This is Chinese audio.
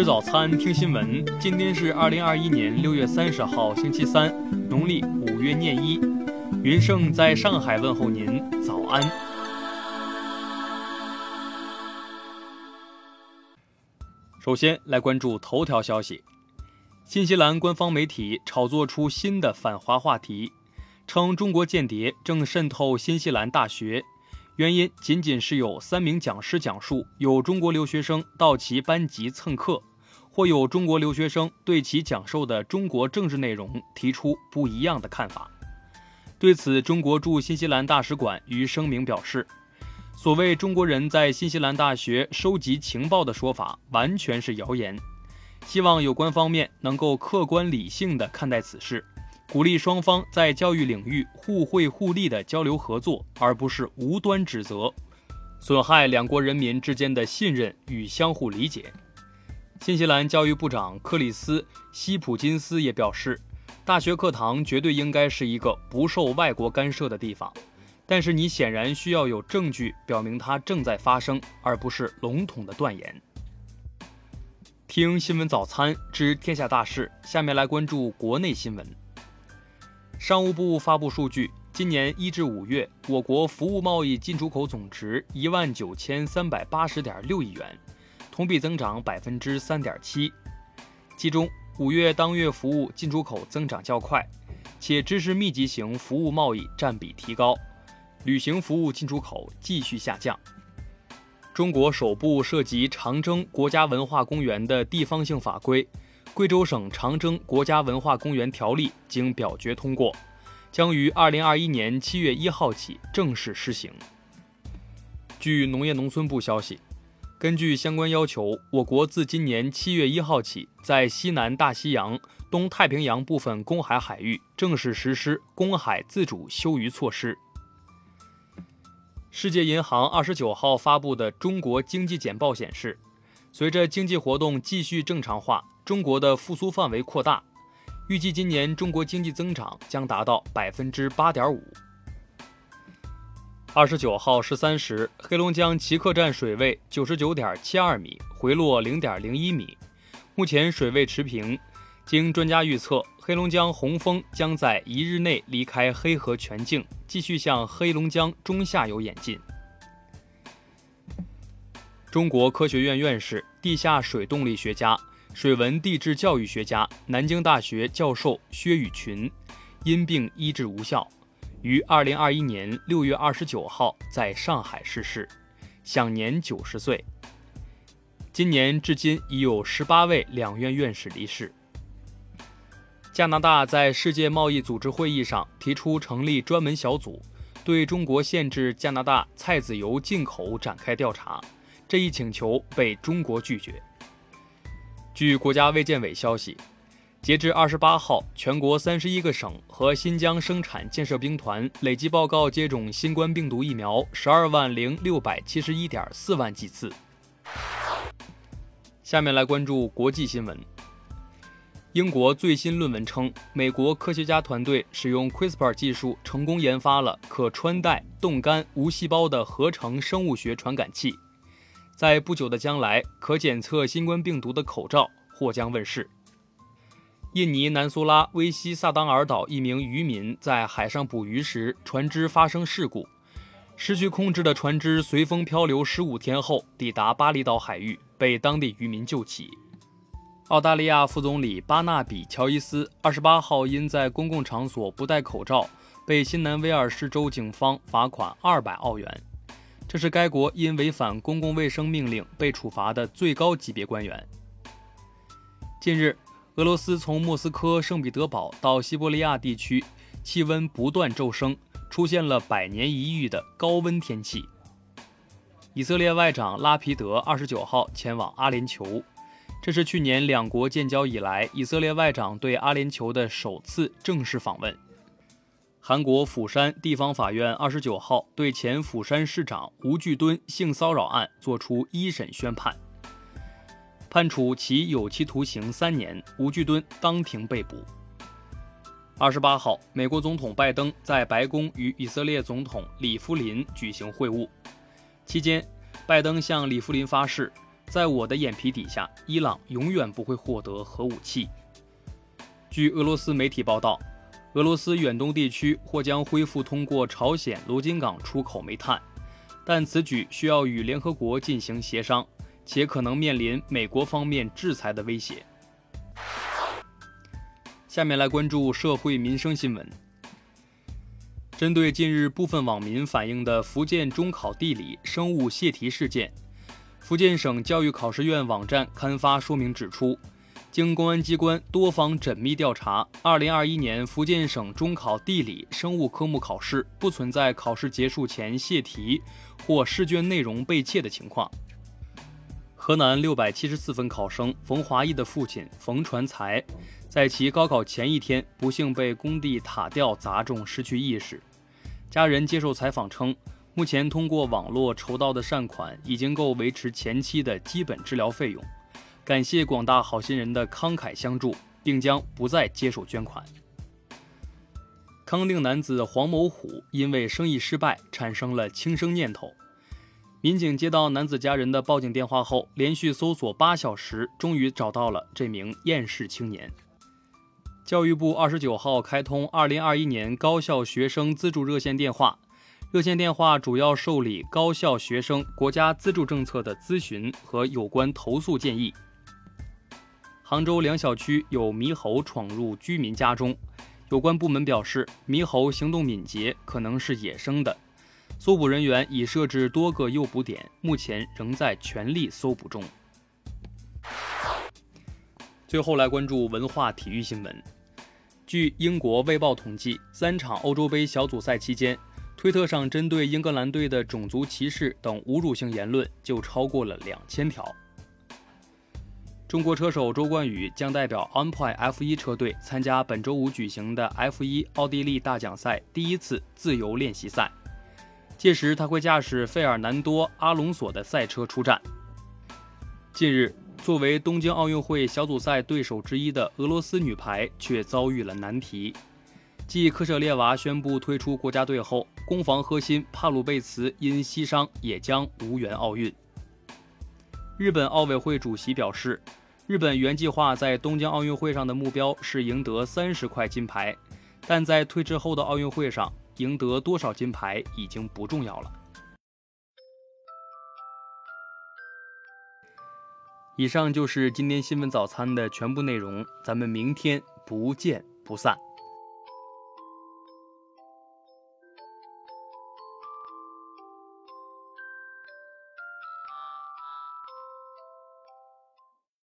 吃早餐，听新闻。今天是二零二一年六月三十号，星期三，农历五月廿一。云盛在上海问候您，早安。首先来关注头条消息：新西兰官方媒体炒作出新的反华话题，称中国间谍正渗透新西兰大学。原因仅仅是有三名讲师讲述有中国留学生到其班级蹭课，或有中国留学生对其讲授的中国政治内容提出不一样的看法。对此，中国驻新西兰大使馆于声明表示，所谓中国人在新西兰大学收集情报的说法完全是谣言，希望有关方面能够客观理性地看待此事。鼓励双方在教育领域互惠互利的交流合作，而不是无端指责，损害两国人民之间的信任与相互理解。新西兰教育部长克里斯·希普金斯也表示，大学课堂绝对应该是一个不受外国干涉的地方，但是你显然需要有证据表明它正在发生，而不是笼统的断言。听新闻早餐知天下大事，下面来关注国内新闻。商务部发布数据，今年一至五月，我国服务贸易进出口总值一万九千三百八十点六亿元，同比增长百分之三点七。其中，五月当月服务进出口增长较快，且知识密集型服务贸易占比提高，旅行服务进出口继续下降。中国首部涉及长征国家文化公园的地方性法规。贵州省长征国家文化公园条例经表决通过，将于二零二一年七月一号起正式施行。据农业农村部消息，根据相关要求，我国自今年七月一号起，在西南大西洋、东太平洋部分公海海域正式实施公海自主休渔措施。世界银行二十九号发布的中国经济简报显示，随着经济活动继续正常化。中国的复苏范围扩大，预计今年中国经济增长将达到百分之八点五。二十九号十三时，黑龙江齐克站水位九十九点七二米，回落零点零一米，目前水位持平。经专家预测，黑龙江洪峰将在一日内离开黑河全境，继续向黑龙江中下游演进。中国科学院院士、地下水动力学家。水文地质教育学家、南京大学教授薛宇群因病医治无效，于二零二一年六月二十九号在上海逝世，享年九十岁。今年至今已有十八位两院院士离世。加拿大在世界贸易组织会议上提出成立专门小组，对中国限制加拿大菜籽油进口展开调查，这一请求被中国拒绝。据国家卫健委消息，截至二十八号，全国三十一个省和新疆生产建设兵团累计报告接种新冠病毒疫苗十二万零六百七十一点四万剂次。下面来关注国际新闻。英国最新论文称，美国科学家团队使用 CRISPR 技术成功研发了可穿戴、冻干无细胞的合成生物学传感器。在不久的将来，可检测新冠病毒的口罩或将问世。印尼南苏拉威西萨当尔岛一名渔民在海上捕鱼时，船只发生事故，失去控制的船只随风漂流十五天后抵达巴厘岛海域，被当地渔民救起。澳大利亚副总理巴纳比乔伊斯二十八号因在公共场所不戴口罩，被新南威尔士州警方罚款二百澳元。这是该国因违反公共卫生命令被处罚的最高级别官员。近日，俄罗斯从莫斯科圣彼得堡到西伯利亚地区，气温不断骤升，出现了百年一遇的高温天气。以色列外长拉皮德二十九号前往阿联酋，这是去年两国建交以来以色列外长对阿联酋的首次正式访问。韩国釜山地方法院二十九号对前釜山市长吴巨敦性骚扰案作出一审宣判，判处其有期徒刑三年。吴巨敦当庭被捕。二十八号，美国总统拜登在白宫与以色列总统里夫林举行会晤，期间，拜登向里夫林发誓，在我的眼皮底下，伊朗永远不会获得核武器。据俄罗斯媒体报道，俄罗斯远东地区或将恢复通过朝鲜罗津港出口煤炭，但此举需要与联合国进行协商，且可能面临美国方面制裁的威胁。下面来关注社会民生新闻。针对近日部分网民反映的福建中考地理生物泄题事件，福建省教育考试院网站刊发说明指出，经公安机关多方缜密调查，2021年福建省中考地理生物科目考试不存在考试结束前泄题或试卷内容被窃的情况。河南674分考生冯华义的父亲冯传才，在其高考前一天不幸被工地塔吊砸中，失去意识。家人接受采访称，目前通过网络筹到的善款已经够维持前期的基本治疗费用，感谢广大好心人的慷慨相助，并将不再接受捐款。康定男子黄某虎因为生意失败，产生了轻生念头。民警接到男子家人的报警电话后，连续搜索八小时，终于找到了这名厌世青年。教育部二十九号开通二零二一年高校学生资助热线电话，热线电话主要受理高校学生国家资助政策的咨询和有关投诉建议。杭州两小区有猕猴闯入居民家中，有关部门表示，猕猴行动敏捷，可能是野生的，搜捕人员已设置多个诱捕点，目前仍在全力搜捕中。最后来关注文化体育新闻。据英国《卫报》统计，三场欧洲杯小组赛期间，推特上针对英格兰队的种族歧视等侮辱性言论就超过了两千条。中国车手周冠宇将代表 OnPoint F1 车队参加本周五举行的 F1 奥地利大奖赛第一次自由练习赛，届时他会驾驶费尔南多·阿隆索的赛车出战。近日。作为东京奥运会小组赛对手之一的俄罗斯女排却遭遇了难题。继科舍列娃宣布退出国家队后，攻防核心帕鲁贝茨因膝伤也将无缘奥运。日本奥委会主席表示，日本原计划在东京奥运会上的目标是赢得三十块金牌，但在退至后的奥运会上赢得多少金牌已经不重要了。以上就是今天新闻早餐的全部内容，咱们明天不见不散。